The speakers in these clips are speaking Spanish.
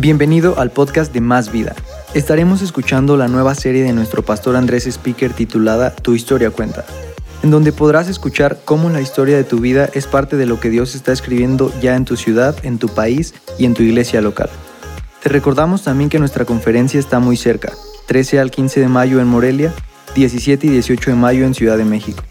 Bienvenido al podcast de Más Vida. Estaremos escuchando la nueva serie de nuestro pastor Andrés Speaker titulada Tu historia cuenta, en donde podrás escuchar cómo la historia de tu vida es parte de lo que Dios está escribiendo ya en tu ciudad, en tu país y en tu iglesia local. Te recordamos también que nuestra conferencia está muy cerca, 13 al 15 de mayo en Morelia, 17 y 18 de mayo en Ciudad de México.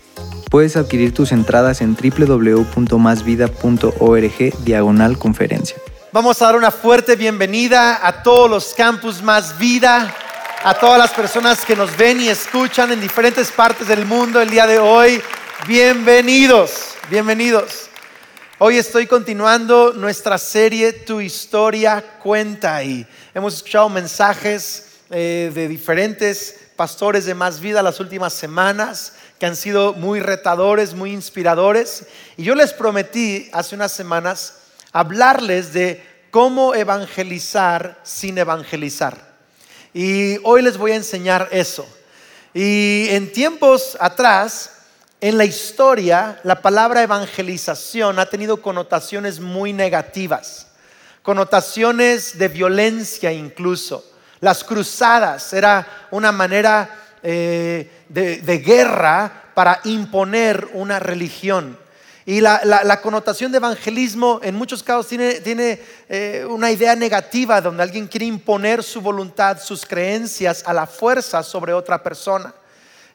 Puedes adquirir tus entradas en www.masvida.org diagonal conferencia. Vamos a dar una fuerte bienvenida a todos los campus Más Vida, a todas las personas que nos ven y escuchan en diferentes partes del mundo el día de hoy. Bienvenidos, bienvenidos. Hoy estoy continuando nuestra serie Tu historia cuenta y hemos escuchado mensajes eh, de diferentes pastores de Más Vida las últimas semanas que han sido muy retadores, muy inspiradores. Y yo les prometí hace unas semanas hablarles de cómo evangelizar sin evangelizar. Y hoy les voy a enseñar eso. Y en tiempos atrás, en la historia, la palabra evangelización ha tenido connotaciones muy negativas, connotaciones de violencia incluso. Las cruzadas era una manera eh, de guerra para imponer una religión. Y la, connotación de evangelismo en muchos casos tiene, eh, una idea negativa donde alguien quiere imponer su voluntad, sus creencias a la fuerza sobre otra persona.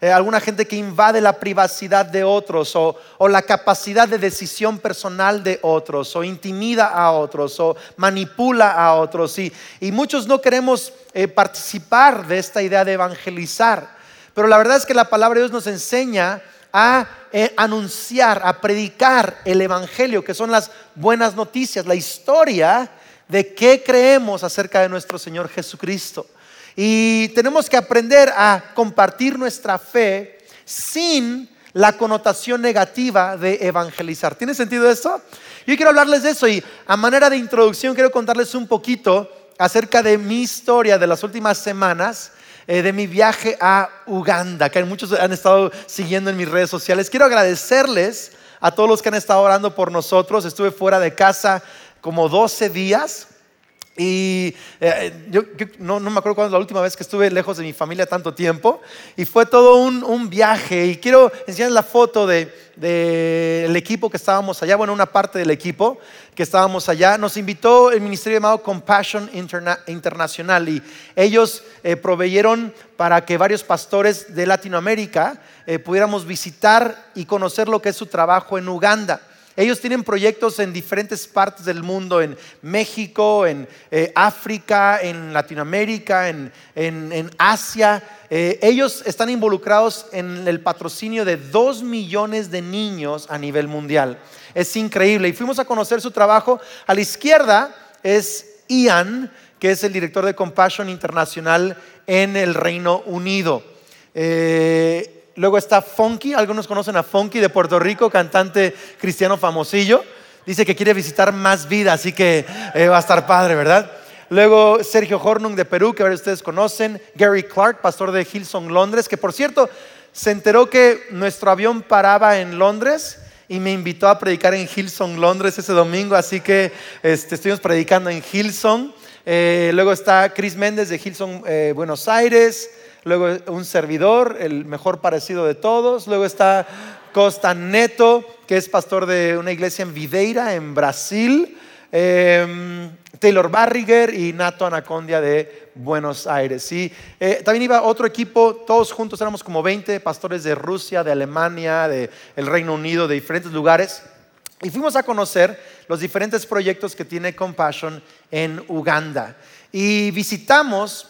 Eh, alguna gente que invade la privacidad de otros o, la capacidad de decisión personal de otros o intimida a otros o manipula a otros. Y, muchos no queremos eh, participar de esta idea de evangelizar. Pero la verdad es que la palabra de Dios nos enseña a eh, anunciar, a predicar el Evangelio, que son las buenas noticias, la historia de qué creemos acerca de nuestro Señor Jesucristo. Y tenemos que aprender a compartir nuestra fe sin la connotación negativa de evangelizar. ¿Tiene sentido esto? Yo quiero hablarles de eso y a manera de introducción quiero contarles un poquito acerca de mi historia de las últimas semanas eh, de mi viaje a Uganda, que muchos han estado siguiendo en mis redes sociales. Quiero agradecerles a todos los que han estado orando por nosotros. Estuve fuera de casa como 12 días. Y eh, yo, no, me acuerdo cuándo es la última vez que estuve lejos de mi familia tanto tiempo. Y fue todo un, viaje. Y quiero enseñar la foto del de, equipo que estábamos allá. Bueno, una parte del equipo que estábamos allá, nos invitó el ministerio llamado Compassion Internacional y ellos eh, proveyeron para que varios pastores de Latinoamérica eh, pudiéramos visitar y conocer lo que es su trabajo en Uganda. Ellos tienen proyectos en diferentes partes del mundo, en México, en eh, África, en Latinoamérica, en, en Asia. ellos están involucrados en el patrocinio de dos millones de niños a nivel mundial. Es increíble. Y fuimos a conocer su trabajo. A la izquierda es Ian, que es el director de Compassion Internacional en el Reino Unido. Eh, luego está Funky, algunos conocen a Funky de Puerto Rico, cantante cristiano famosillo. Dice que quiere visitar más vida, así que eh, va a estar padre, ¿verdad? Luego Sergio Hornung de Perú, que ahora ustedes conocen. Gary Clark, pastor de Hillsong Londres, que por cierto se enteró que nuestro avión paraba en Londres y me invitó a predicar en Hillsong, Londres ese domingo, así que este, estuvimos predicando en Hillsong. Eh, luego está Chris Méndez de Hillsong, eh, Buenos Aires. Luego un servidor, el mejor parecido de todos. Luego está Costa Neto, que es pastor de una iglesia en Videira, en Brasil. Em, Taylor Barriger y Nato Anacondia de Buenos Aires. Y eh, también iba otro equipo, todos juntos éramos como 20 pastores de Rusia, de Alemania, del Reino Unido, de diferentes lugares. Y fuimos a conocer los diferentes proyectos que tiene Compassion en Uganda. Y visitamos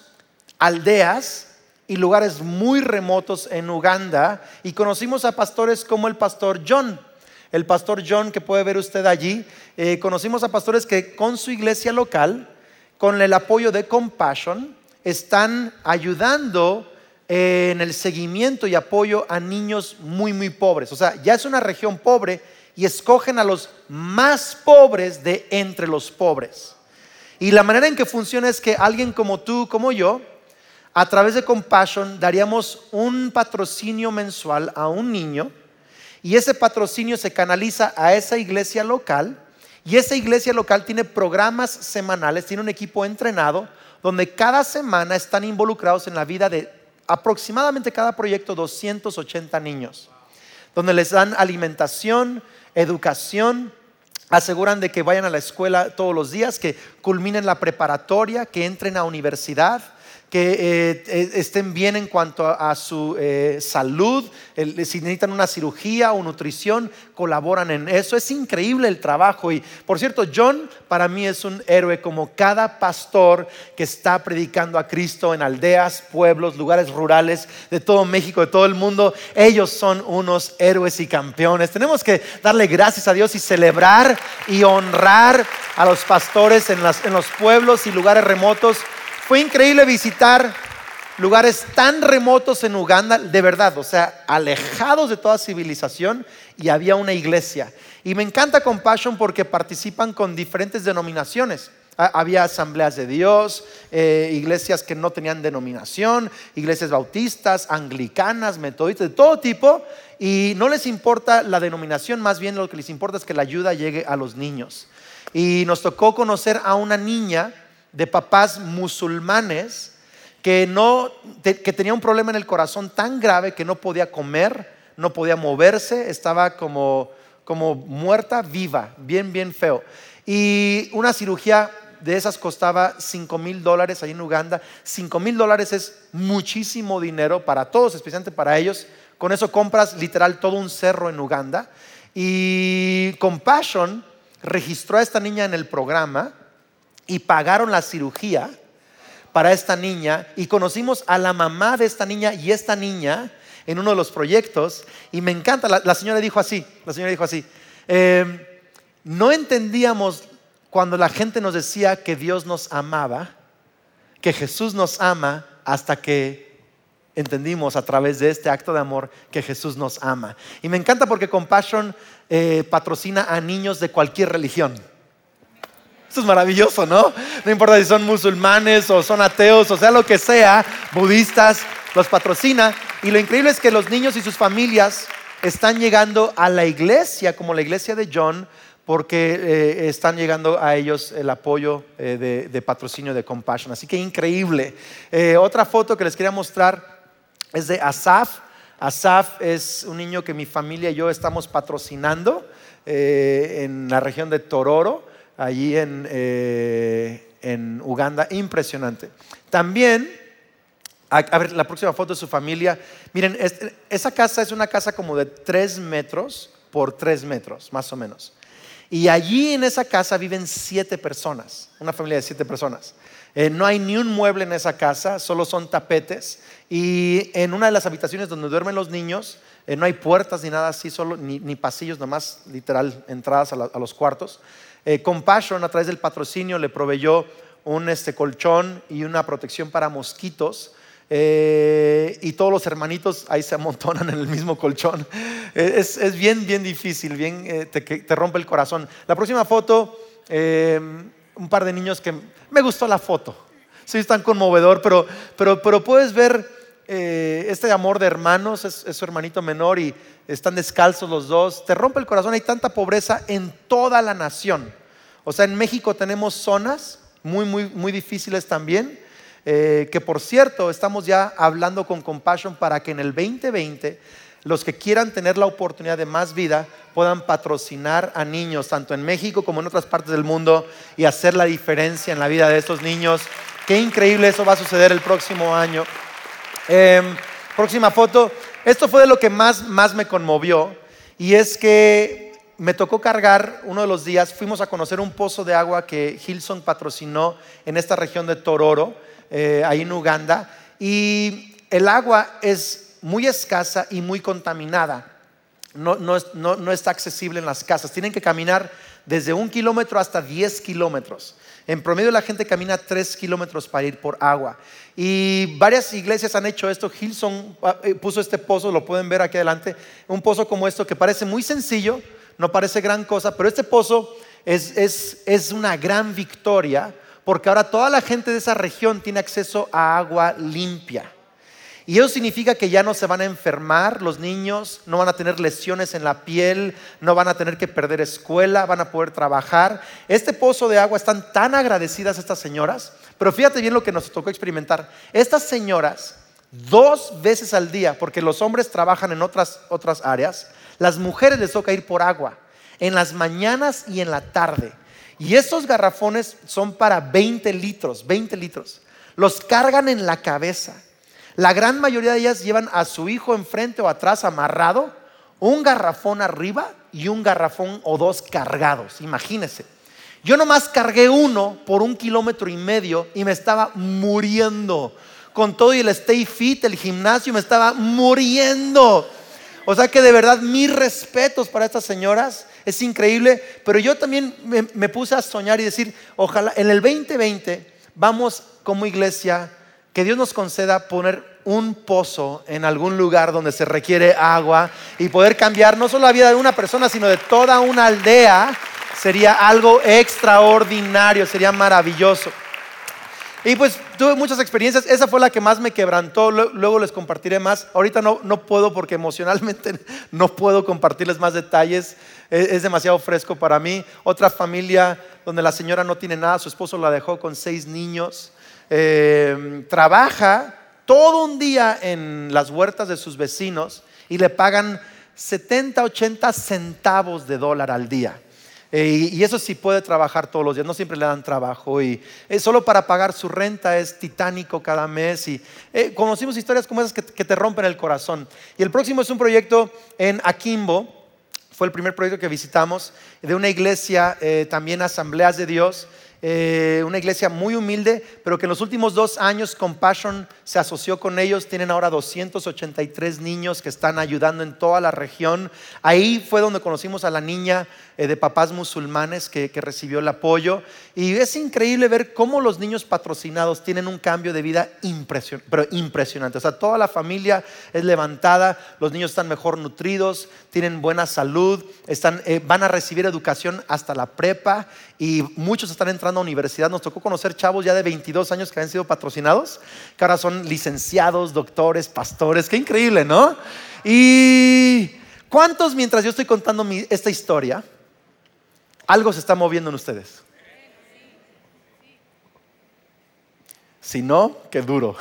aldeas y lugares muy remotos en Uganda y conocimos a pastores como el pastor John el pastor John que puede ver usted allí. Eh, conocimos a pastores que con su iglesia local, con el apoyo de Compassion, están ayudando en el seguimiento y apoyo a niños muy, muy pobres. O sea, ya es una región pobre y escogen a los más pobres de entre los pobres. Y la manera en que funciona es que alguien como tú, como yo, a través de Compassion daríamos un patrocinio mensual a un niño y ese patrocinio se canaliza a esa iglesia local Y esa iglesia local tiene programas semanales, tiene un equipo entrenado donde cada semana están involucrados en la vida de aproximadamente cada proyecto 280 niños, donde les dan alimentación, educación, aseguran de que vayan a la escuela todos los días, que culminen la preparatoria, que entren a universidad, que eh, eh, estén bien en cuanto a, su eh, salud, si necesitan una cirugía o nutrición, colaboran en eso. Es increíble el trabajo. Y por cierto, John para mí es un héroe como cada pastor que está predicando a Cristo en aldeas, pueblos, lugares rurales de todo México, de todo el mundo. Ellos son unos héroes y campeones. Tenemos que darle gracias a Dios y celebrar y honrar a los pastores en los pueblos y lugares remotos fue increíble visitar lugares tan remotos en Uganda, de verdad, o sea, alejados de toda civilización y había una iglesia. Y me encanta Compassion porque participan con diferentes denominaciones. Había asambleas de Dios, eh, iglesias que no tenían denominación, iglesias bautistas, anglicanas, metodistas, de todo tipo. Y no les importa la denominación, más bien lo que les importa es que la ayuda llegue a los niños. Y nos tocó conocer a una niña de papás musulmanes que, no, que tenía un problema en el corazón tan grave que no podía comer, no podía moverse, estaba como, como muerta viva, bien, bien feo. Y una cirugía de esas costaba 5 mil dólares ahí en Uganda. 5 mil dólares es muchísimo dinero para todos, especialmente para ellos. Con eso compras literal todo un cerro en Uganda. Y Compassion registró a esta niña en el programa y pagaron la cirugía para esta niña y conocimos a la mamá de esta niña y esta niña en uno de los proyectos y me encanta, la, señora dijo así, la señora dijo así, em, no entendíamos cuando la gente nos decía que Dios nos amaba, que Jesús nos ama hasta que entendimos a través de este acto de amor que Jesús nos ama. Y me encanta porque Compassion eh, patrocina a niños de cualquier religión. Esto es maravilloso, ¿no? No importa si son musulmanes o son ateos o sea lo que sea, budistas, los patrocina. Y lo increíble es que los niños y sus familias están llegando a la iglesia, como la iglesia de John, porque eh, están llegando a ellos el apoyo eh, de, patrocinio de Compassion. Así que increíble. Eh, otra foto que les quería mostrar es de Asaf. Asaf es un niño que mi familia y yo estamos patrocinando en la región de Tororo allí eh, en, Uganda, impresionante. También, a, ver, la próxima foto de su familia, miren, esa casa es una casa como de tres metros por tres metros, más o menos. Y allí en esa casa viven siete personas, una familia de siete personas. Eh, no hay ni un mueble en esa casa, solo son tapetes. Y en una de las habitaciones donde duermen los niños, eh, no hay puertas ni nada así, solo, ni, pasillos, nomás literal entradas a los cuartos. Eh, Compassion a través del patrocinio le proveyó un este, colchón y una protección para mosquitos. Eh, y todos los hermanitos ahí se amontonan en el mismo colchón. Eh, es, bien, bien difícil, bien, te, rompe el corazón. La próxima foto, un par de niños que me gustó la foto. Sí, es tan conmovedor, pero, pero, pero puedes ver este amor de hermanos, es, su hermanito menor y están descalzos los dos, te rompe el corazón, hay tanta pobreza en toda la nación. O sea, en México tenemos zonas muy, muy, muy difíciles también, eh, que por cierto, estamos ya hablando con Compassion para que en el 2020 los que quieran tener la oportunidad de más vida puedan patrocinar a niños, tanto en México como en otras partes del mundo, y hacer la diferencia en la vida de estos niños. Qué increíble eso va a suceder el próximo año. Em, próxima foto. Esto fue de lo que más, más me conmovió y es que me tocó cargar uno de los días, fuimos a conocer un pozo de agua que Hilson patrocinó en esta región de Tororo, eh, ahí en Uganda, y el agua es muy escasa y muy contaminada. No, no, está accesible en las casas. Tienen que caminar desde un kilómetro hasta 10 kilómetros. En promedio la gente camina 3 kilómetros para ir por agua. Y varias iglesias han hecho esto. Hilson ah, eh, puso este pozo, lo pueden ver aquí adelante. Un pozo como esto que parece muy sencillo, no parece gran cosa, pero este pozo es, es una gran victoria porque ahora toda la gente de esa región tiene acceso a agua limpia. Y eso significa que ya no se van a enfermar los niños, no van a tener lesiones en la piel, no van a tener que perder escuela, van a poder trabajar. Este pozo de agua están tan agradecidas estas señoras, pero fíjate bien lo que nos tocó experimentar. Estas señoras, dos veces al día, porque los hombres trabajan en otras, otras áreas, las mujeres les toca ir por agua, en las mañanas y en la tarde. Y estos garrafones son para 20 litros, 20 litros. Los cargan en la cabeza la gran mayoría de ellas llevan a su hijo enfrente o atrás amarrado, un garrafón arriba y un garrafón o dos cargados. Imagínense. Yo nomás cargué uno por un kilómetro y medio y me estaba muriendo. Con todo y el stay fit, el gimnasio, me estaba muriendo. O sea que de verdad mis respetos para estas señoras. Es increíble. Pero yo también me, me puse a soñar y decir, ojalá en el 2020 vamos como iglesia que Dios nos conceda poner un pozo en algún lugar donde se requiere agua y poder cambiar no solo la vida de una persona, sino de toda una aldea, sería algo extraordinario, sería maravilloso. Y pues tuve muchas experiencias, esa fue la que más me quebrantó, luego les compartiré más. Ahorita no, no puedo porque emocionalmente no puedo compartirles más detalles, es, es demasiado fresco para mí. Otra familia donde la señora no tiene nada, su esposo la dejó con seis niños. Eh, trabaja todo un día en las huertas de sus vecinos y le pagan 70, 80 centavos de dólar al día. Eh, y eso sí puede trabajar todos los días, no siempre le dan trabajo. Y solo para pagar su renta es titánico cada mes. Y eh, conocimos historias como esas que, te rompen el corazón. Y el próximo es un proyecto en Akimbo. Fue el primer proyecto que visitamos de una iglesia, también Asambleas de Dios. Eh, una iglesia muy humilde, pero que en los últimos dos años Compassion se asoció con ellos. Tienen ahora 283 niños que están ayudando en toda la región. Ahí fue donde conocimos a la niña eh, de papás musulmanes que, recibió el apoyo. Y es increíble ver cómo los niños patrocinados tienen un cambio de vida impresionante, pero impresionante. O sea, toda la familia es levantada, los niños están mejor nutridos, tienen buena salud, están, eh, van a recibir educación hasta la prepa y muchos están entrando a universidad. Nos tocó conocer chavos ya de 22 años que han sido patrocinados, que ahora son licenciados, doctores, pastores. Qué increíble, ¿no? Y ¿cuántos mientras yo estoy contando esta historia, algo se está moviendo en ustedes? Si no, qué duro.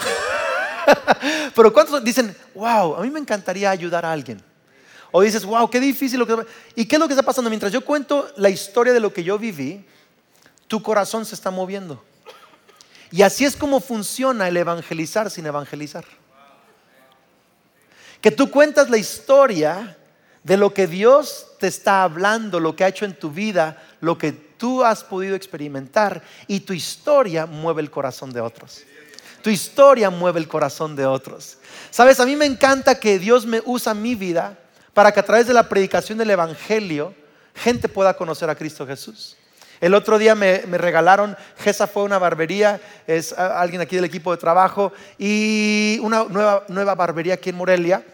Pero ¿cuántos dicen, wow, a mí me encantaría ayudar a alguien? O dices, wow, qué difícil lo que... ¿Y qué es lo que está pasando? Mientras yo cuento la historia de lo que yo viví, tu corazón se está moviendo. Y así es como funciona el evangelizar sin evangelizar. Que tú cuentas la historia de lo que Dios te está hablando, lo que ha hecho en tu vida, lo que tú has podido experimentar y tu historia mueve el corazón de otros. Tu historia mueve el corazón de otros. Sabes, a mí me encanta que Dios me usa mi vida para que a través de la predicación del Evangelio gente pueda conocer a Cristo Jesús. El otro día me, regalaron, Gesa fue una barbería, es alguien aquí del equipo de trabajo, y una nueva, nueva barbería aquí en Morelia,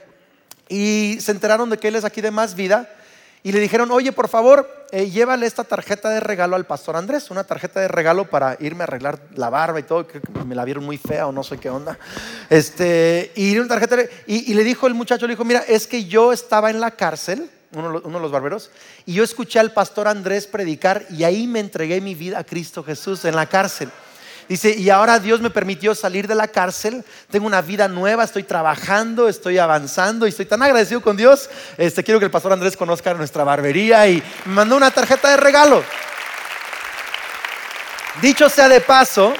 y se enteraron de que él es aquí de más vida, y le dijeron, oye, por favor, eh, llévale esta tarjeta de regalo al pastor Andrés, una tarjeta de regalo para irme a arreglar la barba y todo, que me la vieron muy fea o no sé qué onda. Este, y, una tarjeta y, le dijo el muchacho, le dijo, mira, es que yo estaba en la cárcel, uno, uno, de los barberos, y yo escuché al pastor Andrés predicar y ahí me entregué mi vida a Cristo Jesús en la cárcel. Dice, y ahora Dios me permitió salir de la cárcel, tengo una vida nueva, estoy trabajando, estoy avanzando y estoy tan agradecido con Dios. Este, quiero que el pastor Andrés conozca nuestra barbería y me mandó una tarjeta de regalo. Dicho sea de paso,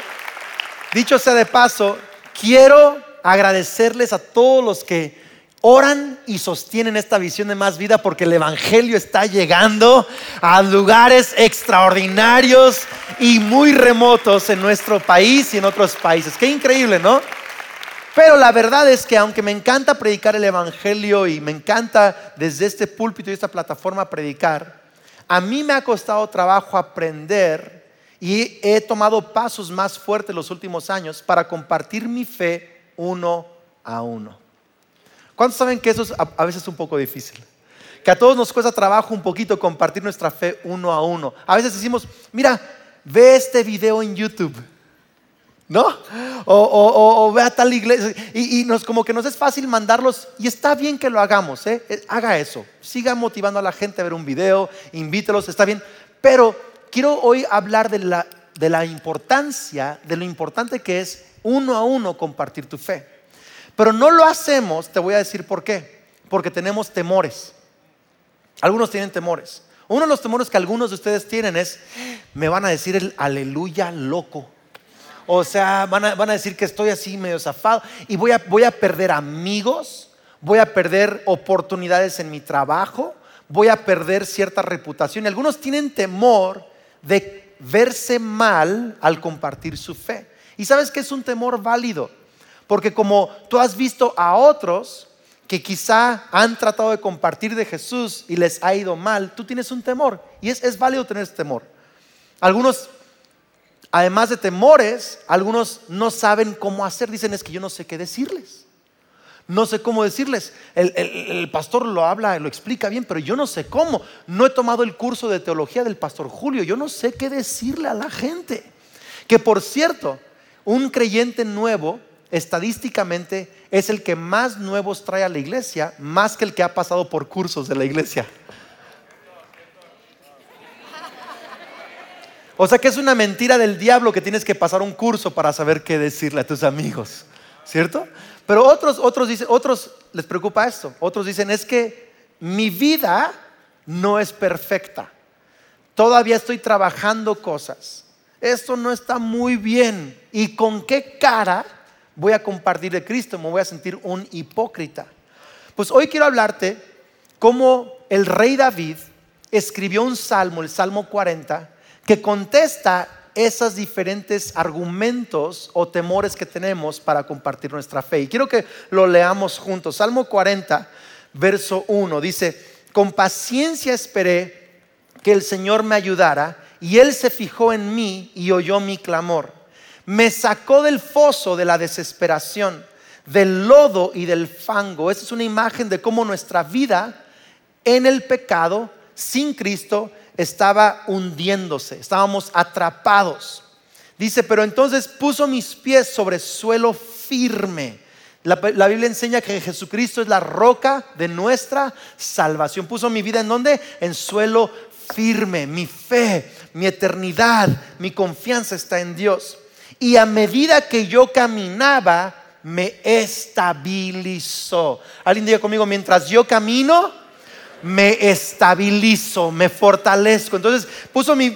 dicho sea de paso, quiero agradecerles a todos los que oran y sostienen esta visión de más vida porque el Evangelio está llegando a lugares extraordinarios y muy remotos en nuestro país y en otros países. Qué increíble, ¿no? Pero la verdad es que aunque me encanta predicar el Evangelio y me encanta desde este púlpito y esta plataforma predicar, a mí me ha costado trabajo aprender y he tomado pasos más fuertes los últimos años para compartir mi fe uno a uno. ¿Cuántos saben que eso es a, veces un poco difícil? Que a todos nos cuesta trabajo un poquito compartir nuestra fe uno a uno. A veces decimos, mira, ve este video en YouTube. ¿no? O, ve a tal iglesia. Y, nos, como que nos es fácil mandarlos. Y está bien que lo hagamos, ¿eh? ¿eh? Haga eso. Siga motivando a la gente a ver un video, invítelos, está bien. Pero quiero hoy hablar de la, de la importancia, de lo importante que es uno a uno compartir tu fe. Pero no lo hacemos, te voy a decir por qué. Porque tenemos temores. Algunos tienen temores. Uno de los temores que algunos de ustedes tienen es, me van a decir el aleluya loco. O sea, van a, decir que estoy así medio zafado y voy a, voy a perder amigos, voy a perder oportunidades en mi trabajo, voy a perder cierta reputación. Y algunos tienen temor de verse mal al compartir su fe. Y sabes que es un temor válido, porque como tú has visto a otros que quizá han tratado de compartir de Jesús y les ha ido mal, tú tienes un temor. Y es, es válido tener ese temor. Algunos además de temores, algunos no saben cómo hacer. Dicen, es que yo no sé qué decirles. No sé cómo decirles. El, pastor lo habla, lo explica bien, pero yo no sé cómo. No he tomado el curso de teología del pastor Julio. Yo no sé qué decirle a la gente. Que por cierto, un creyente nuevo, estadísticamente, es el que más nuevos trae a la iglesia, más que el que ha pasado por cursos de la iglesia. O sea que es una mentira del diablo que tienes que pasar un curso para saber qué decirle a tus amigos, ¿cierto? Pero otros, otros dicen, otros les preocupa esto. Otros dicen es que mi vida no es perfecta. Todavía estoy trabajando cosas. Esto no está muy bien. ¿Y con qué cara voy a compartir de Cristo? Me voy a sentir un hipócrita. Pues hoy quiero hablarte cómo el rey David escribió un salmo, el Salmo 40, que contesta esos diferentes argumentos o temores que tenemos para compartir nuestra fe. Y quiero que lo leamos juntos. Salmo 40, verso 1, dice, con paciencia esperé que el Señor me ayudara y Él se fijó en mí y oyó mi clamor. Me sacó del foso de la desesperación, del lodo y del fango. Esa es una imagen de cómo nuestra vida en el pecado, sin Cristo, estaba hundiéndose, estábamos atrapados. Dice, pero entonces puso mis pies sobre suelo firme. La, Biblia enseña que Jesucristo es la roca de nuestra salvación. Puso mi vida en donde? En suelo firme. Mi fe, mi eternidad, mi confianza está en Dios. Y a medida que yo caminaba, me estabilizó. Alguien diga conmigo, mientras yo camino, me estabilizo, me fortalezco. Entonces puso mi,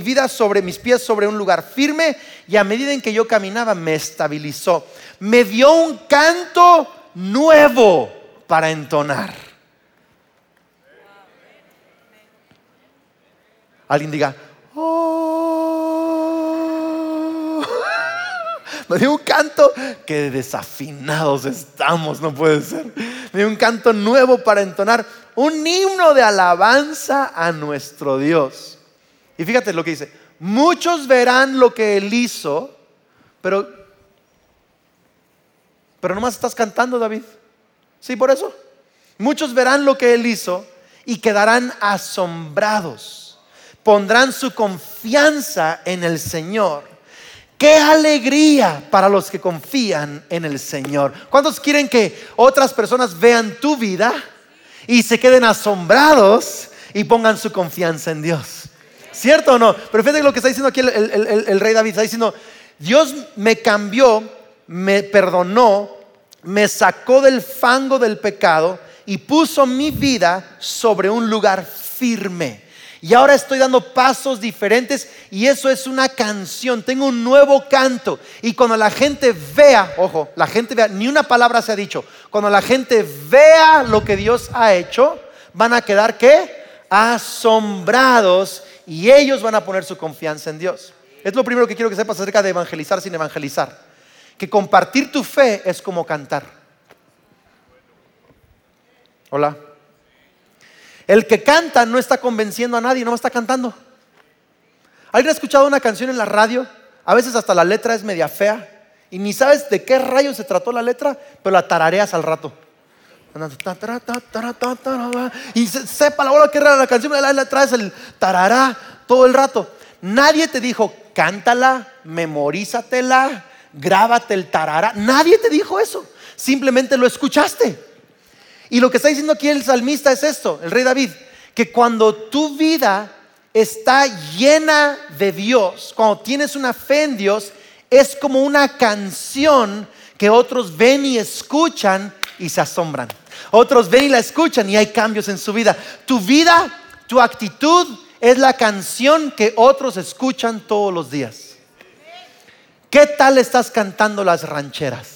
vida sobre mis pies, sobre un lugar firme y a medida en que yo caminaba me estabilizó. Me dio un canto nuevo para entonar. Alguien diga, oh". me dio un canto que desafinados estamos, no puede ser. Me dio un canto nuevo para entonar un himno de alabanza a nuestro Dios. Y fíjate lo que dice, muchos verán lo que él hizo, pero, pero nomás estás cantando, David. Sí, por eso. Muchos verán lo que él hizo y quedarán asombrados. Pondrán su confianza en el Señor. Qué alegría para los que confían en el Señor. ¿Cuántos quieren que otras personas vean tu vida? y se queden asombrados y pongan su confianza en Dios. ¿Cierto o no? Pero fíjate lo que está diciendo aquí el, rey David. Está diciendo, Dios me cambió, me perdonó, me sacó del fango del pecado y puso mi vida sobre un lugar firme. Y ahora estoy dando pasos diferentes y eso es una canción. Tengo un nuevo canto. Y cuando la gente vea, ojo, la gente vea, ni una palabra se ha dicho. Cuando la gente vea lo que Dios ha hecho, van a quedar qué? Asombrados y ellos van a poner su confianza en Dios. Es lo primero que quiero que sepas acerca de evangelizar sin evangelizar. Que compartir tu fe es como cantar. Hola. El que canta no está convenciendo a nadie, no está cantando. ¿Alguien ha escuchado una canción en la radio? A veces hasta la letra es media fea y ni sabes de qué rayo se trató la letra, pero la tarareas al rato. Y sepa la hora que era la canción, la traes el tarará todo el rato. Nadie te dijo, cántala, memorízatela, grábate el tarara. Nadie te dijo eso. Simplemente lo escuchaste. Y lo que está diciendo aquí el salmista es esto, el rey David, que cuando tu vida está llena de Dios, cuando tienes una fe en Dios, es como una canción que otros ven y escuchan y se asombran. Otros ven y la escuchan y hay cambios en su vida. Tu vida, tu actitud es la canción que otros escuchan todos los días. ¿Qué tal estás cantando las rancheras?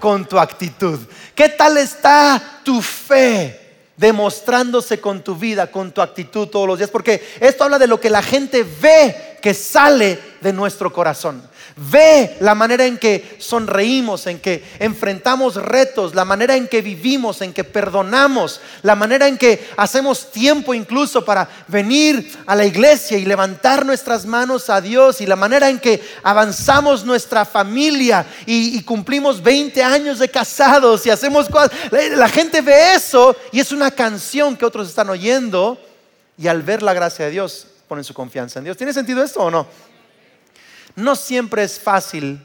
Con tu actitud. ¿Qué tal está tu fe? demostrándose con tu vida, con tu actitud todos los días, porque esto habla de lo que la gente ve que sale de nuestro corazón. Ve la manera en que sonreímos, en que enfrentamos retos, la manera en que vivimos, en que perdonamos, la manera en que hacemos tiempo incluso para venir a la iglesia y levantar nuestras manos a Dios y la manera en que avanzamos nuestra familia y, cumplimos 20 años de casados y hacemos cosas. La gente ve eso y es una canción que otros están oyendo y al ver la gracia de Dios ponen su confianza en Dios. ¿Tiene sentido esto o no? No siempre es fácil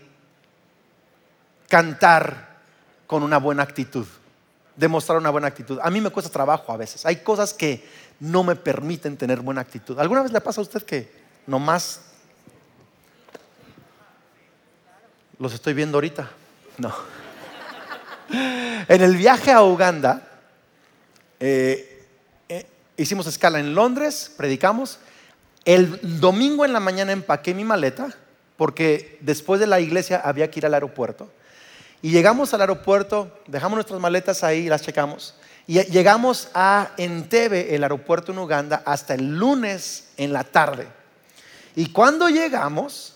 cantar con una buena actitud, demostrar una buena actitud. A mí me cuesta trabajo a veces. Hay cosas que no me permiten tener buena actitud. ¿Alguna vez le pasa a usted que nomás los estoy viendo ahorita? No. En el viaje a Uganda, eh, eh, hicimos escala en Londres, predicamos. El domingo en la mañana empaqué mi maleta porque después de la iglesia había que ir al aeropuerto. Y llegamos al aeropuerto, dejamos nuestras maletas ahí, las checamos, y llegamos a Entebbe, el aeropuerto en Uganda, hasta el lunes en la tarde. Y cuando llegamos,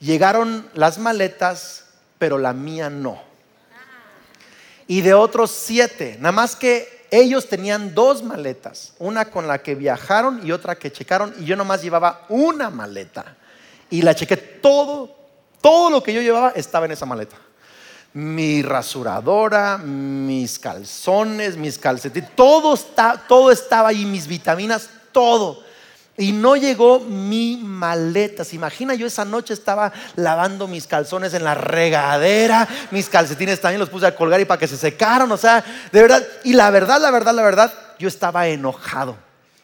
llegaron las maletas, pero la mía no. Y de otros siete, nada más que ellos tenían dos maletas, una con la que viajaron y otra que checaron, y yo nomás llevaba una maleta y la chequé todo, todo lo que yo llevaba estaba en esa maleta. Mi rasuradora, mis calzones, mis calcetines, todo, está, todo estaba ahí, mis vitaminas, todo. Y no llegó mi maleta. ¿Se imagina? Yo esa noche estaba lavando mis calzones en la regadera. Mis calcetines también los puse a colgar y para que se secaran. O sea, de verdad. Y la verdad, la verdad, la verdad, yo estaba enojado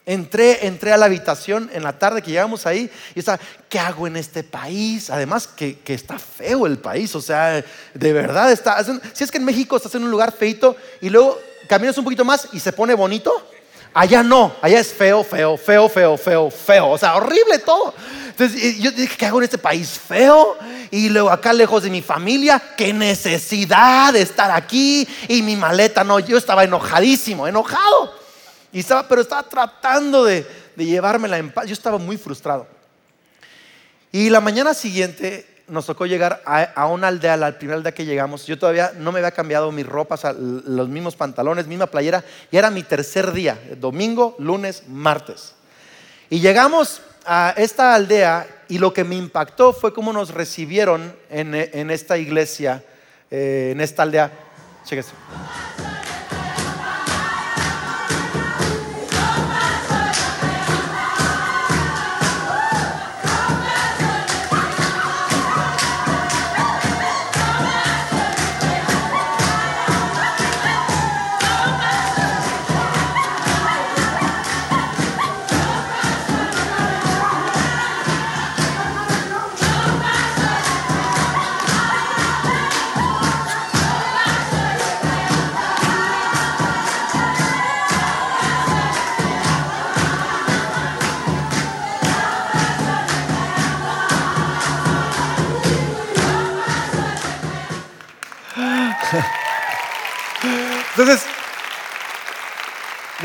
Entré, entré a la habitación en la tarde que llegamos ahí y estaba, ¿qué hago en este país? Además que, está feo el país, o sea, de verdad está, si es que en México estás en un lugar feito y luego caminas un poquito más y se pone bonito, allá no, allá es feo, feo, feo, feo, feo, feo, o sea, horrible todo. Entonces yo dije, ¿qué hago en este país feo? Y luego acá lejos de mi familia, qué necesidad de estar aquí y mi maleta, no, yo estaba enojadísimo, enojado estaba, pero estaba tratando de, llevármela en paz. Yo estaba muy frustrado. Y la mañana siguiente nos tocó llegar a, una aldea, la primera aldea que llegamos. Yo todavía no me había cambiado mis ropas, los mismos pantalones, misma playera. Y era mi tercer día, domingo, lunes, martes. Y llegamos a esta aldea y lo que me impactó fue cómo nos recibieron en, esta iglesia, eh, en esta aldea. Cheque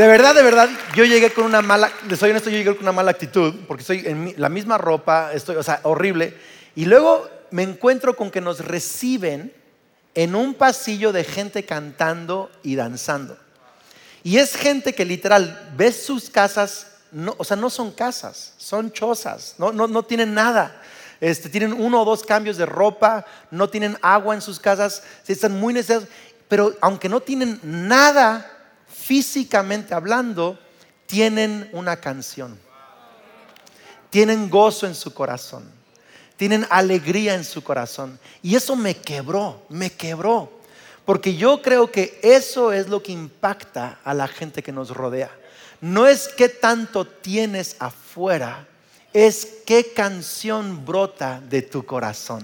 de verdad, de verdad, yo llegué con una mala, soy honesto, yo llegué con una mala actitud, porque estoy en la misma ropa, estoy, o sea, horrible. Y luego me encuentro con que nos reciben en un pasillo de gente cantando y danzando. Y es gente que literal, ves sus casas, no, o sea, no son casas, son chozas, no, no, no tienen nada. Este, tienen uno o dos cambios de ropa, no tienen agua en sus casas, están muy necesitados pero aunque no tienen nada físicamente hablando, tienen una canción. Tienen gozo en su corazón. tienen alegría en su corazón. Y eso me quebró, me quebró. Porque yo creo que eso es lo que impacta a la gente que nos rodea. No es qué tanto tienes afuera, es qué canción brota de tu corazón.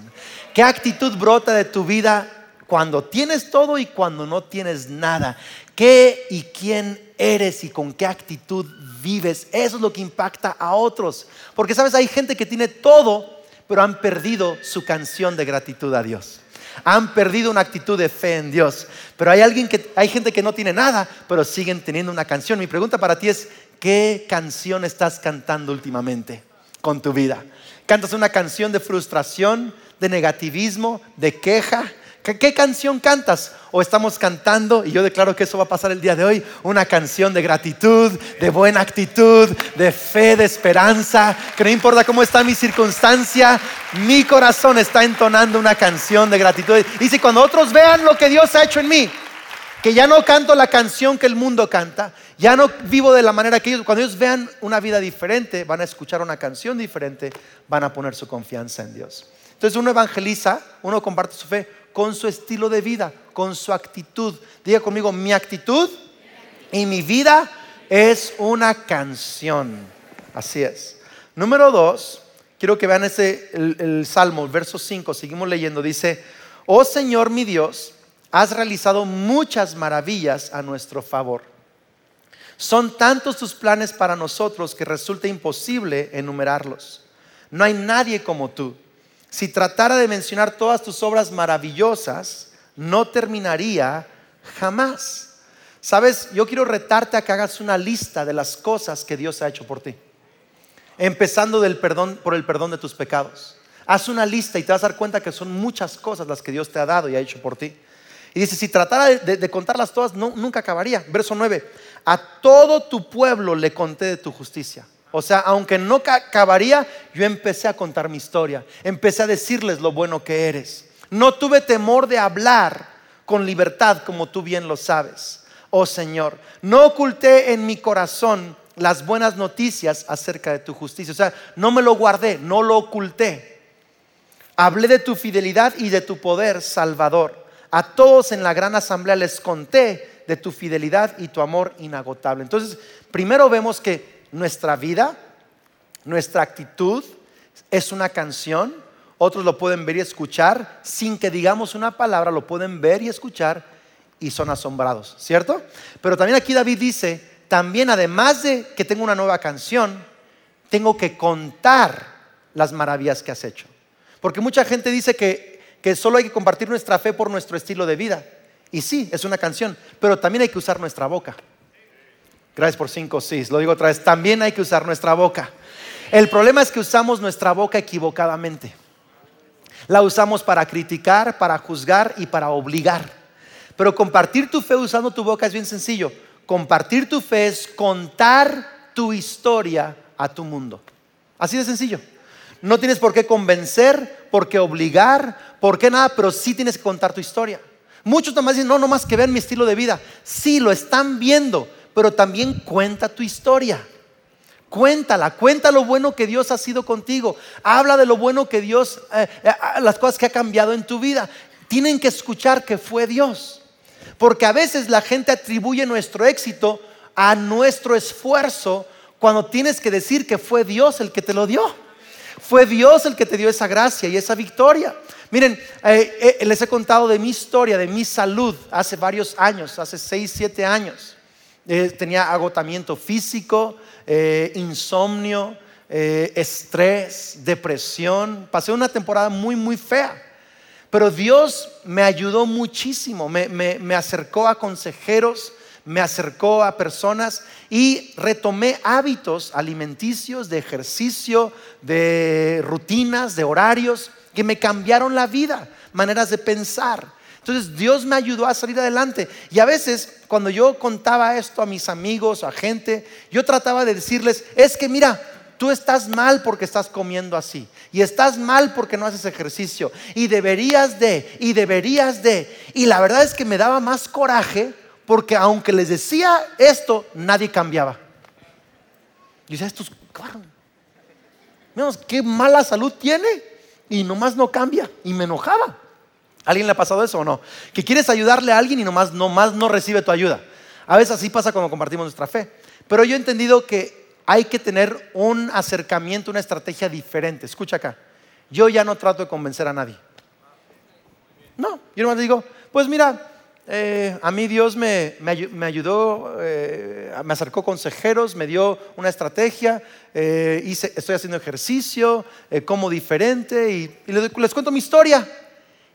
¿Qué actitud brota de tu vida cuando tienes todo y cuando no tienes nada? ¿Qué y quién eres y con qué actitud vives? Eso es lo que impacta a otros. Porque sabes, hay gente que tiene todo, pero han perdido su canción de gratitud a Dios. Han perdido una actitud de fe en Dios. Pero hay alguien que hay gente que no tiene nada, pero siguen teniendo una canción. Mi pregunta para ti es ¿qué canción estás cantando últimamente? con tu vida. Cantas una canción de frustración, de negativismo, de queja. ¿Qué, canción cantas? O estamos cantando, y yo declaro que eso va a pasar el día de hoy, una canción de gratitud, de buena actitud, de fe, de esperanza, que no importa cómo está mi circunstancia, mi corazón está entonando una canción de gratitud. Y si cuando otros vean lo que Dios ha hecho en mí, que ya no canto la canción que el mundo canta, ya no vivo de la manera que ellos, cuando ellos vean una vida diferente, van a escuchar una canción diferente, van a poner su confianza en Dios. Entonces uno evangeliza, uno comparte su fe con su estilo de vida, con su actitud. Diga conmigo, mi actitud y mi vida es una canción. Así es. Número dos, quiero que vean ese, el, Salmo, el verso 5, seguimos leyendo, dice, oh Señor mi Dios, has realizado muchas maravillas a nuestro favor son tantos tus planes para nosotros que resulta imposible enumerarlos. No hay nadie como tú. Si tratara de mencionar todas tus obras maravillosas, no terminaría jamás. Sabes, yo quiero retarte a que hagas una lista de las cosas que Dios ha hecho por ti. Empezando por el perdón de tus pecados. Haz una lista y te vas a dar cuenta que son muchas cosas las que Dios te ha dado y ha hecho por ti. Y dice, si tratara de, contarlas todas, nunca acabaría. Verso 9, a todo tu pueblo le conté de tu justicia. O sea, aunque no acabaría, yo empecé a contar mi historia. Empecé a decirles lo bueno que eres. No tuve temor de hablar con libertad, como tú bien lo sabes. Oh Señor, no oculté en mi corazón las buenas noticias acerca de tu justicia. O sea, no me lo guardé, no lo oculté. Hablé de tu fidelidad y de tu poder salvador. A todos en la gran asamblea les conté de tu fidelidad y tu amor inagotable. Entonces, primero vemos que nuestra vida, nuestra actitud es una canción. Otros lo pueden ver y escuchar sin que digamos una palabra, lo pueden ver y escuchar y son asombrados, ¿cierto? Pero también aquí David dice, también además de que tengo una nueva canción, tengo que contar las maravillas que has hecho. Porque mucha gente dice que que solo hay que compartir nuestra fe por nuestro estilo de vida. Y sí, es una canción, pero también hay que usar nuestra boca. Gracias por cinco sí, lo digo otra vez, también hay que usar nuestra boca. El problema es que usamos nuestra boca equivocadamente. La usamos para criticar, para juzgar y para obligar. Pero compartir tu fe usando tu boca es bien sencillo. Compartir tu fe es contar tu historia a tu mundo. Así de sencillo. No tienes por qué convencer, por qué obligar, por qué nada, pero sí tienes que contar tu historia. Muchos nomás dicen, no, nomás que vean mi estilo de vida. Sí, lo están viendo, pero también cuenta tu historia. Cuéntala, cuenta lo bueno que Dios ha sido contigo. Habla de lo bueno que Dios, eh, eh, las cosas que ha cambiado en tu vida. Tienen que escuchar que fue Dios. Porque a veces la gente atribuye nuestro éxito a nuestro esfuerzo cuando tienes que decir que fue Dios el que te lo dio. Fue Dios el que te dio esa gracia y esa victoria. Miren, eh, les he contado de mi historia, de mi salud, hace varios años, hace 6, 7 años. Eh, tenía agotamiento físico, insomnio, estrés, depresión. Pasé una temporada muy, muy fea. Pero Dios me ayudó muchísimo, me acercó a consejeros, me acercó a personas y retomé hábitos alimenticios, de ejercicio, de rutinas, de horarios, que me cambiaron la vida, maneras de pensar. Entonces Dios me ayudó a salir adelante. Y a veces cuando yo contaba esto a mis amigos, a gente, yo trataba de decirles, es que mira, tú estás mal porque estás comiendo así. Y estás mal porque no haces ejercicio. Y deberías de, y deberías de. Y la verdad es que me daba más coraje porque aunque les decía esto, nadie cambiaba. Y decía, estos, claro, qué mala salud tiene. y nomás no cambia y me enojaba. ¿Alguien le ha pasado eso o no? Que quieres ayudarle a alguien y nomás, nomás no recibe tu ayuda. A veces así pasa cuando compartimos nuestra fe. Pero yo he entendido que hay que tener un acercamiento, una estrategia diferente. Escucha acá. Yo ya no trato de convencer a nadie. No, yo nomás digo, pues mira, eh, a mí Dios me, ayudó, eh, me acercó consejeros, me dio una estrategia, eh, estoy haciendo ejercicio, como diferente y, les cuento mi historia.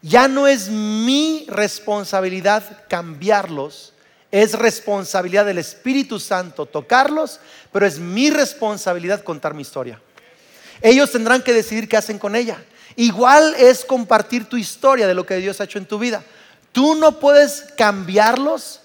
Ya no es mi responsabilidad cambiarlos, es responsabilidad del Espíritu Santo tocarlos, pero es mi responsabilidad contar mi historia. Ellos tendrán que decidir qué hacen con ella. Igual es compartir tu historia de lo que Dios ha hecho en tu vida. Tú no puedes cambiarlos,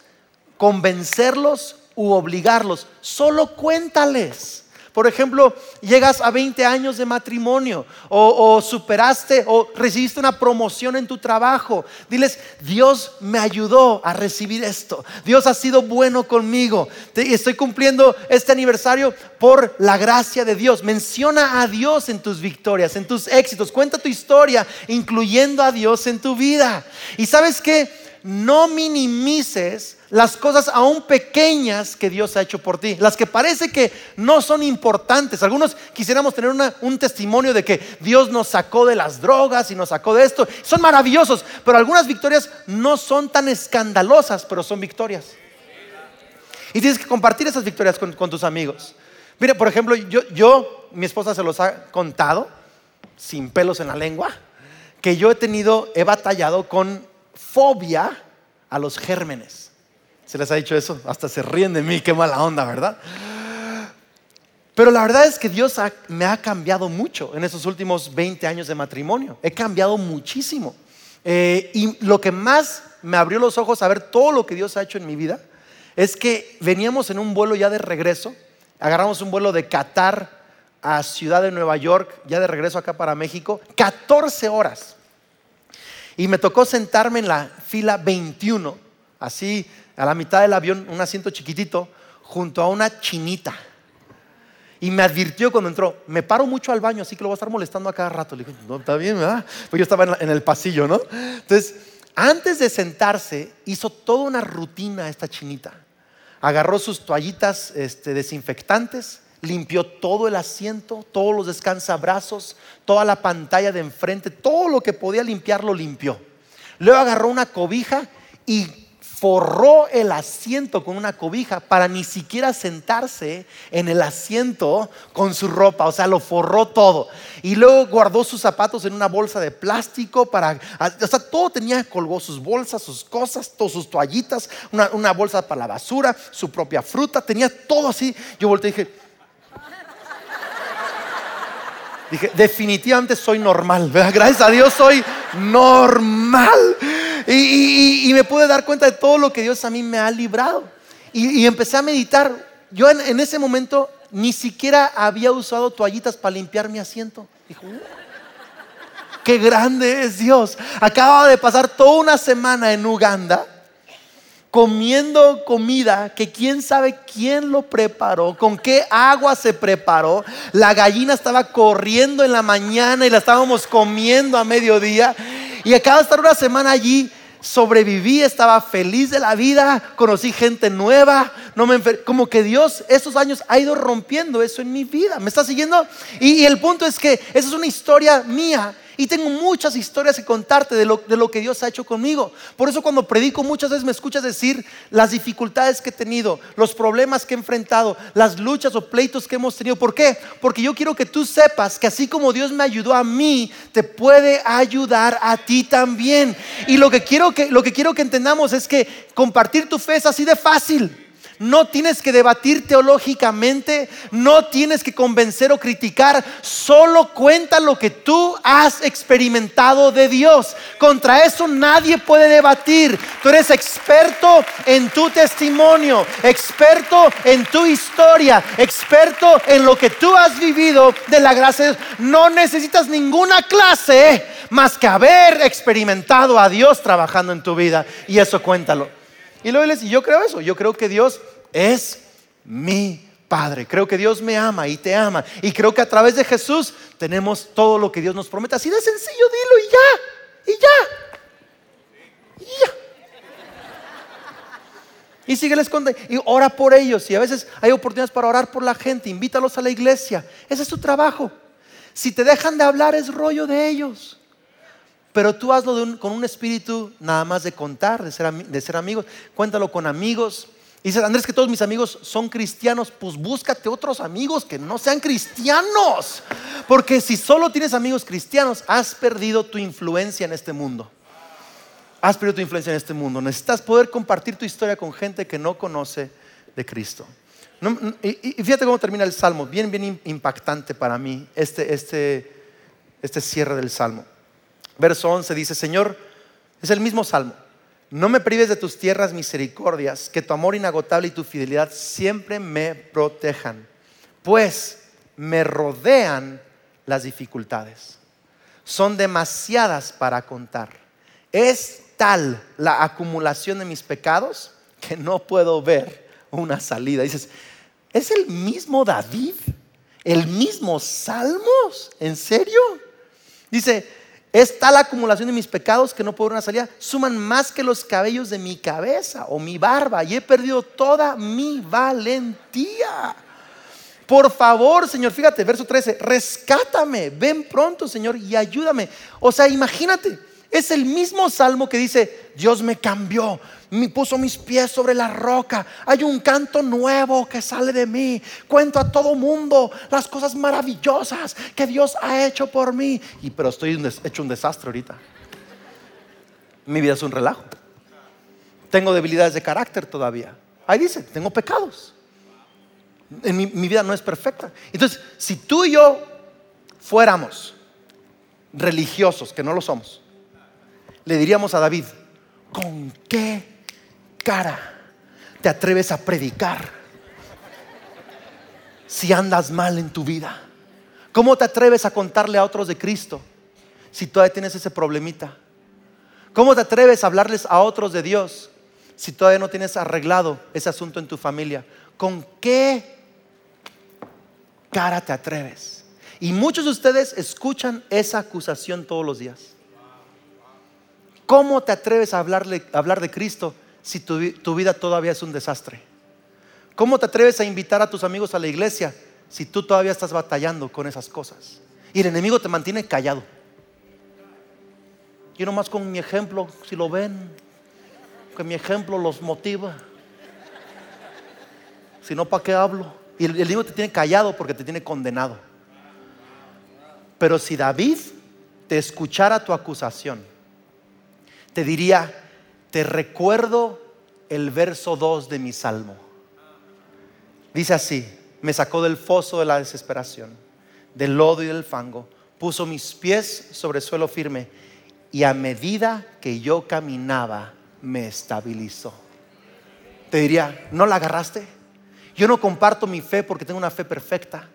convencerlos u obligarlos. Solo cuéntales. Por ejemplo, llegas a 20 años de matrimonio o, superaste o recibiste una promoción en tu trabajo. Diles, Dios me ayudó a recibir esto. Dios ha sido bueno conmigo. estoy cumpliendo este aniversario por la gracia de Dios. Menciona a Dios en tus victorias, en tus éxitos. Cuenta tu historia, incluyendo a Dios en tu vida. Y sabes que no minimices las cosas aún pequeñas que Dios ha hecho por ti, las que parece que no son importantes. Algunos quisiéramos tener un testimonio de que Dios nos sacó de las drogas y nos sacó de esto. Son maravillosos, pero algunas victorias no son tan escandalosas, pero son victorias. Y tienes que compartir esas victorias con, tus amigos. Mire, por ejemplo, yo, yo, mi esposa se los ha contado, sin pelos en la lengua, que yo he tenido, he batallado con fobia a los gérmenes. ¿Se les ha dicho eso? Hasta se ríen de mí, qué mala onda, ¿verdad? Pero la verdad es que Dios me ha cambiado mucho en esos últimos 20 años de matrimonio. He cambiado muchísimo. Eh, y lo que más me abrió los ojos a ver todo lo que Dios ha hecho en mi vida es que veníamos en un vuelo ya de regreso. Agarramos un vuelo de Qatar a Ciudad de Nueva York, ya de regreso acá para México, 14 horas. Y me tocó sentarme en la fila 21, así a la mitad del avión, un asiento chiquitito, junto a una chinita. Y me advirtió cuando entró, me paro mucho al baño, así que lo voy a estar molestando a cada rato. Le dije, no, está bien, ¿verdad? Pues yo estaba en, el pasillo, ¿no? Entonces, antes de sentarse, hizo toda una rutina esta chinita. Agarró sus toallitas este, desinfectantes, limpió todo el asiento, todos los descansabrazos, toda la pantalla de enfrente, todo lo que podía limpiar lo limpió. Luego agarró una cobija y forró el asiento con una cobija para ni siquiera sentarse en el asiento con su ropa, o sea, lo forró todo. Y luego guardó sus zapatos en una bolsa de plástico para, o sea, todo tenía, colgó sus bolsas, sus cosas, todas sus toallitas, una, una bolsa para la basura, su propia fruta, tenía todo así. Yo volteé y dije, Dije, definitivamente soy normal. Gracias a Dios soy normal. Y, me pude dar cuenta de todo lo que Dios a mí me ha librado. Y, empecé a meditar. Yo en, ese momento ni siquiera había usado toallitas para limpiar mi asiento. Dijo, uh, qué grande es Dios. Acababa de pasar toda una semana en Uganda comiendo comida que quién sabe quién lo preparó, con qué agua se preparó. La gallina estaba corriendo en la mañana y la estábamos comiendo a mediodía. Y acaba de estar una semana allí, sobreviví, estaba feliz de la vida, conocí gente nueva, no me como que Dios estos años ha ido rompiendo eso en mi vida. ¿Me está siguiendo? Y, y el punto es que esa es una historia mía y tengo muchas historias que contarte de lo, de lo que Dios ha hecho conmigo. Por eso cuando predico muchas veces me escuchas decir las dificultades que he tenido, los problemas que he enfrentado, las luchas o pleitos que hemos tenido. ¿Por qué? Porque yo quiero que tú sepas que así como Dios me ayudó a mí, te puede ayudar a ti también. Y lo que quiero que, lo que, quiero que entendamos es que compartir tu fe es así de fácil. No tienes que debatir teológicamente, no tienes que convencer o criticar, solo cuenta lo que tú has experimentado de Dios. Contra eso nadie puede debatir. Tú eres experto en tu testimonio, experto en tu historia, experto en lo que tú has vivido de la gracia de Dios. No necesitas ninguna clase más que haber experimentado a Dios trabajando en tu vida. Y eso cuéntalo. Y luego les y yo creo eso, yo creo que Dios es mi Padre. Creo que Dios me ama y te ama. Y creo que a través de Jesús tenemos todo lo que Dios nos promete. Así de sencillo, dilo y ya. Y ya. Y ya. Y sígueles con y ora por ellos. Y a veces hay oportunidades para orar por la gente. Invítalos a la iglesia. Ese es tu trabajo. Si te dejan de hablar, es rollo de ellos. Pero tú hazlo con un espíritu nada más de contar, de ser, de amigos. Cuéntalo con amigos dices, Andrés, que todos mis amigos son cristianos, pues búscate otros amigos que no sean cristianos. Porque si solo tienes amigos cristianos, has perdido tu influencia en este mundo. Has perdido tu influencia en este mundo. Necesitas poder compartir tu historia con gente que no conoce de Cristo. y, fíjate cómo termina el Salmo, bien, bien impactante para mí, este, este, este cierre del Salmo. Verso 11 dice, Señor, es el mismo Salmo. No me prives de tus tierras misericordias, que tu amor inagotable y tu fidelidad siempre me protejan, pues me rodean las dificultades. Son demasiadas para contar. Es tal la acumulación de mis pecados que no puedo ver una salida. Dices, ¿es el mismo David? ¿El mismo Salmos? ¿En serio? Dice, es tal acumulación de mis pecados que no puedo una salida. Suman más que los cabellos de mi cabeza o mi barba y he perdido toda mi valentía. Por favor, Señor, fíjate, verso 13, rescátame, ven pronto, Señor, y ayúdame. O sea, imagínate, es el mismo salmo que dice, Dios me cambió, me puso mis pies sobre la roca. Hay un canto nuevo que sale de mí. Cuento a todo mundo las cosas maravillosas que Dios ha hecho por mí. Y pero estoy hecho un desastre ahorita. Mi vida es un relajo. Tengo debilidades de carácter todavía. Ahí dice, tengo pecados. mi vida no es perfecta. Entonces, si tú y yo fuéramos religiosos, que no lo somos, le diríamos a David, ¿con qué cara te atreves a predicar si andas mal en tu vida? ¿Cómo te atreves a contarle a otros de Cristo si todavía tienes ese problemita? ¿Cómo te atreves a hablarles a otros de Dios si todavía no tienes arreglado ese asunto en tu familia? ¿Con qué cara te atreves? Y muchos de ustedes escuchan esa acusación todos los días. ¿Cómo te atreves a, hablarle, hablar de Cristo si tu, vida todavía es un desastre? ¿Cómo te atreves a invitar a tus amigos a la iglesia si tú todavía estás batallando con esas cosas? Y el enemigo te mantiene callado. Yo nomás con mi ejemplo, si lo ven, que mi ejemplo los motiva. Si no, ¿para qué hablo? Y el enemigo te tiene callado porque te tiene condenado. Pero si David te escuchara tu acusación, te diría, te recuerdo el verso 2 de mi salmo. Dice así, me sacó del foso de la desesperación, del lodo y del fango, puso mis pies sobre suelo firme y a medida que yo caminaba me estabilizó. Te diría, ¿no la agarraste? Yo no comparto mi fe porque tengo una fe perfecta.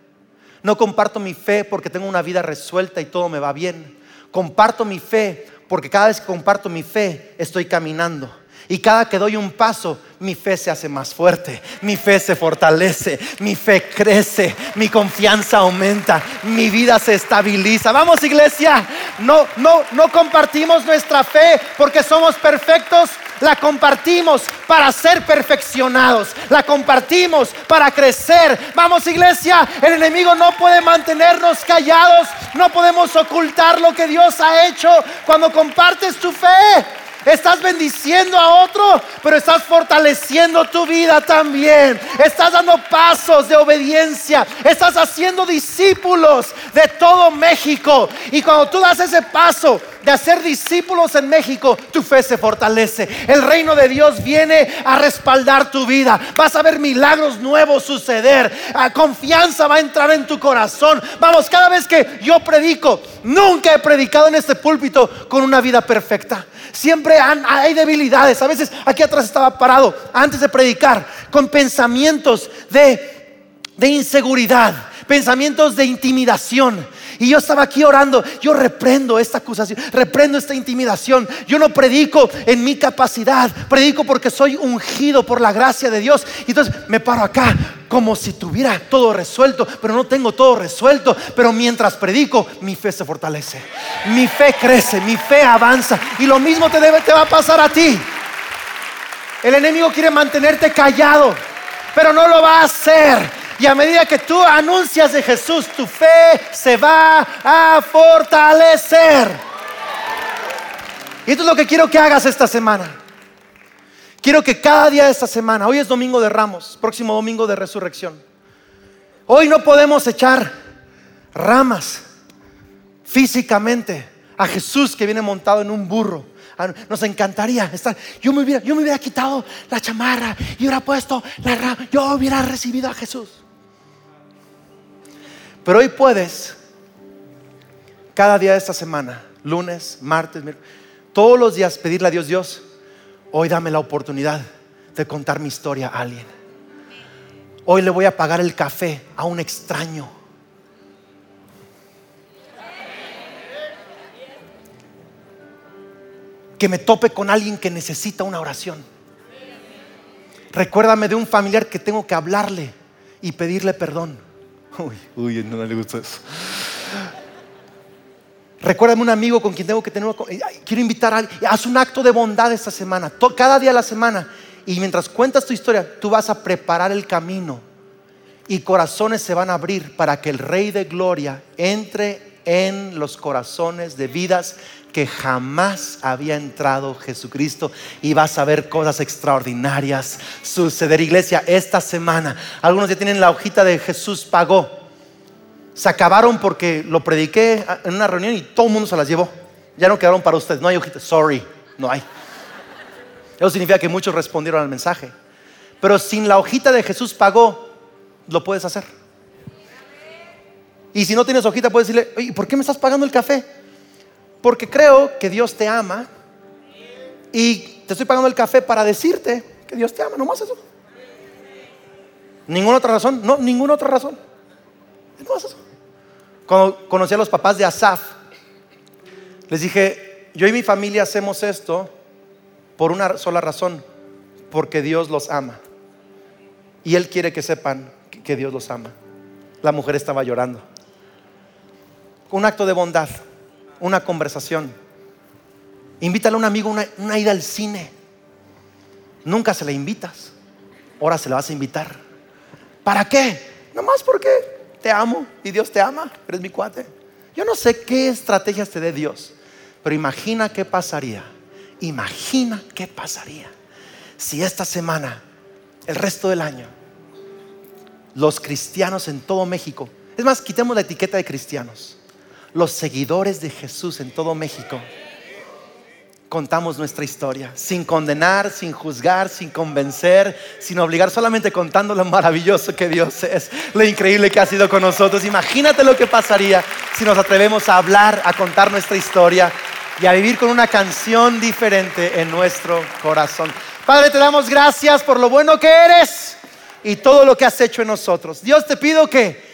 No comparto mi fe porque tengo una vida resuelta y todo me va bien. Comparto mi fe porque cada vez que comparto mi fe, estoy caminando. Y cada que doy un paso, mi fe se hace más fuerte, mi fe se fortalece, mi fe crece, mi confianza aumenta, mi vida se estabiliza. Vamos iglesia, no, no, no compartimos nuestra fe porque somos perfectos, la compartimos para ser perfeccionados, la compartimos para crecer. Vamos iglesia, el enemigo no puede mantenernos callados, no podemos ocultar lo que Dios ha hecho cuando compartes tu fe. Estás bendiciendo a otro, pero estás fortaleciendo tu vida también. Estás dando pasos de obediencia. Estás haciendo discípulos de todo México. Y cuando tú das ese paso de hacer discípulos en México, tu fe se fortalece. El reino de Dios viene a respaldar tu vida. Vas a ver milagros nuevos suceder. confianza va a entrar en tu corazón. Vamos, cada vez que yo predico, nunca he predicado en este púlpito con una vida perfecta. Siempre hay debilidades. A veces aquí atrás estaba parado antes de predicar con pensamientos de, de inseguridad, pensamientos de intimidación. Y yo estaba aquí orando, yo reprendo esta acusación, reprendo esta intimidación. Yo no predico en mi capacidad, predico porque soy ungido por la gracia de Dios. Y entonces me paro acá como si tuviera todo resuelto, pero no tengo todo resuelto. Pero mientras predico, mi fe se fortalece, mi fe crece, mi fe avanza. Y lo mismo te, debe, te va a pasar a ti. El enemigo quiere mantenerte callado, pero no lo va a hacer. Y a medida que tú anuncias de Jesús, tu fe se va a fortalecer. Y esto es lo que quiero que hagas esta semana. Quiero que cada día de esta semana, hoy es domingo de ramos, próximo domingo de resurrección. Hoy no podemos echar ramas físicamente a Jesús que viene montado en un burro. Ah, nos encantaría estar. Yo me hubiera, yo me hubiera quitado la chamarra y hubiera puesto la rama. Yo hubiera recibido a Jesús. Pero hoy puedes, cada día de esta semana, lunes, martes, todos los días pedirle a Dios, Dios, hoy dame la oportunidad de contar mi historia a alguien. Hoy le voy a pagar el café a un extraño. Que me tope con alguien que necesita una oración. Recuérdame de un familiar que tengo que hablarle y pedirle perdón. Uy, uy, no le gusta eso. Recuérdame un amigo con quien tengo que tener Quiero invitar a alguien. Haz un acto de bondad esta semana, cada día de la semana. Y mientras cuentas tu historia, tú vas a preparar el camino. Y corazones se van a abrir para que el Rey de Gloria entre en los corazones de vidas que jamás había entrado Jesucristo y vas a ver cosas extraordinarias suceder. Iglesia, esta semana, algunos ya tienen la hojita de Jesús pagó. Se acabaron porque lo prediqué en una reunión y todo el mundo se las llevó. Ya no quedaron para ustedes, no hay hojitas, sorry, no hay. Eso significa que muchos respondieron al mensaje. Pero sin la hojita de Jesús pagó, lo puedes hacer. Y si no tienes hojita, puedes decirle, ¿y ¿por qué me estás pagando el café? Porque creo que Dios te ama y te estoy pagando el café para decirte que Dios te ama, no más eso. Ninguna otra razón, no, ninguna otra razón. No más eso. Cuando conocí a los papás de Asaf, les dije, yo y mi familia hacemos esto por una sola razón, porque Dios los ama. Y Él quiere que sepan que Dios los ama. La mujer estaba llorando. Un acto de bondad una conversación. Invítale a un amigo una, una ida al cine. Nunca se le invitas. Ahora se la vas a invitar. ¿Para qué? Nomás porque te amo y Dios te ama. Eres mi cuate. Yo no sé qué estrategias te dé Dios, pero imagina qué pasaría. Imagina qué pasaría si esta semana, el resto del año, los cristianos en todo México, es más, quitemos la etiqueta de cristianos los seguidores de Jesús en todo México, contamos nuestra historia, sin condenar, sin juzgar, sin convencer, sin obligar, solamente contando lo maravilloso que Dios es, lo increíble que ha sido con nosotros. Imagínate lo que pasaría si nos atrevemos a hablar, a contar nuestra historia y a vivir con una canción diferente en nuestro corazón. Padre, te damos gracias por lo bueno que eres y todo lo que has hecho en nosotros. Dios te pido que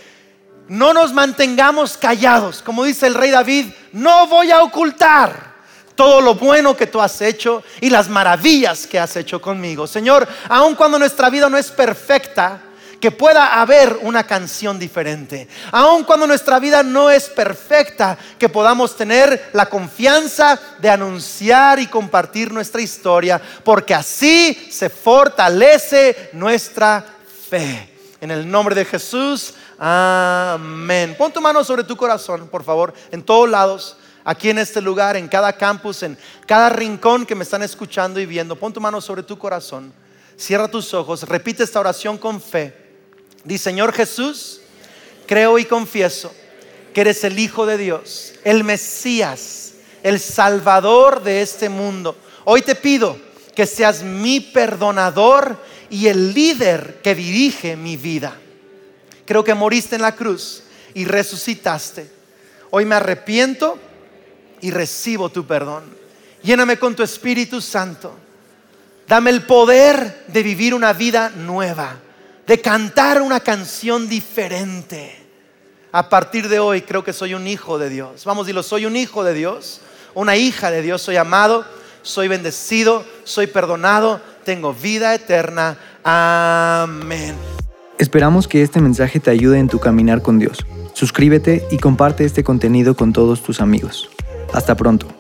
no nos mantengamos callados. Como dice el rey David, no voy a ocultar todo lo bueno que tú has hecho y las maravillas que has hecho conmigo. Señor, aun cuando nuestra vida no es perfecta, que pueda haber una canción diferente. Aun cuando nuestra vida no es perfecta, que podamos tener la confianza de anunciar y compartir nuestra historia, porque así se fortalece nuestra fe. En el nombre de Jesús. Amén. Pon tu mano sobre tu corazón, por favor, en todos lados, aquí en este lugar, en cada campus, en cada rincón que me están escuchando y viendo. Pon tu mano sobre tu corazón. Cierra tus ojos, repite esta oración con fe. Dice, Señor Jesús, creo y confieso que eres el Hijo de Dios, el Mesías, el Salvador de este mundo. Hoy te pido que seas mi perdonador y el líder que dirige mi vida creo que moriste en la cruz y resucitaste. Hoy me arrepiento y recibo tu perdón. Lléname con tu Espíritu Santo. Dame el poder de vivir una vida nueva, de cantar una canción diferente. A partir de hoy creo que soy un hijo de Dios. Vamos, dilo, soy un hijo de Dios, una hija de Dios, soy amado, soy bendecido, soy perdonado, tengo vida eterna. Amén. Esperamos que este mensaje te ayude en tu caminar con Dios. Suscríbete y comparte este contenido con todos tus amigos. Hasta pronto.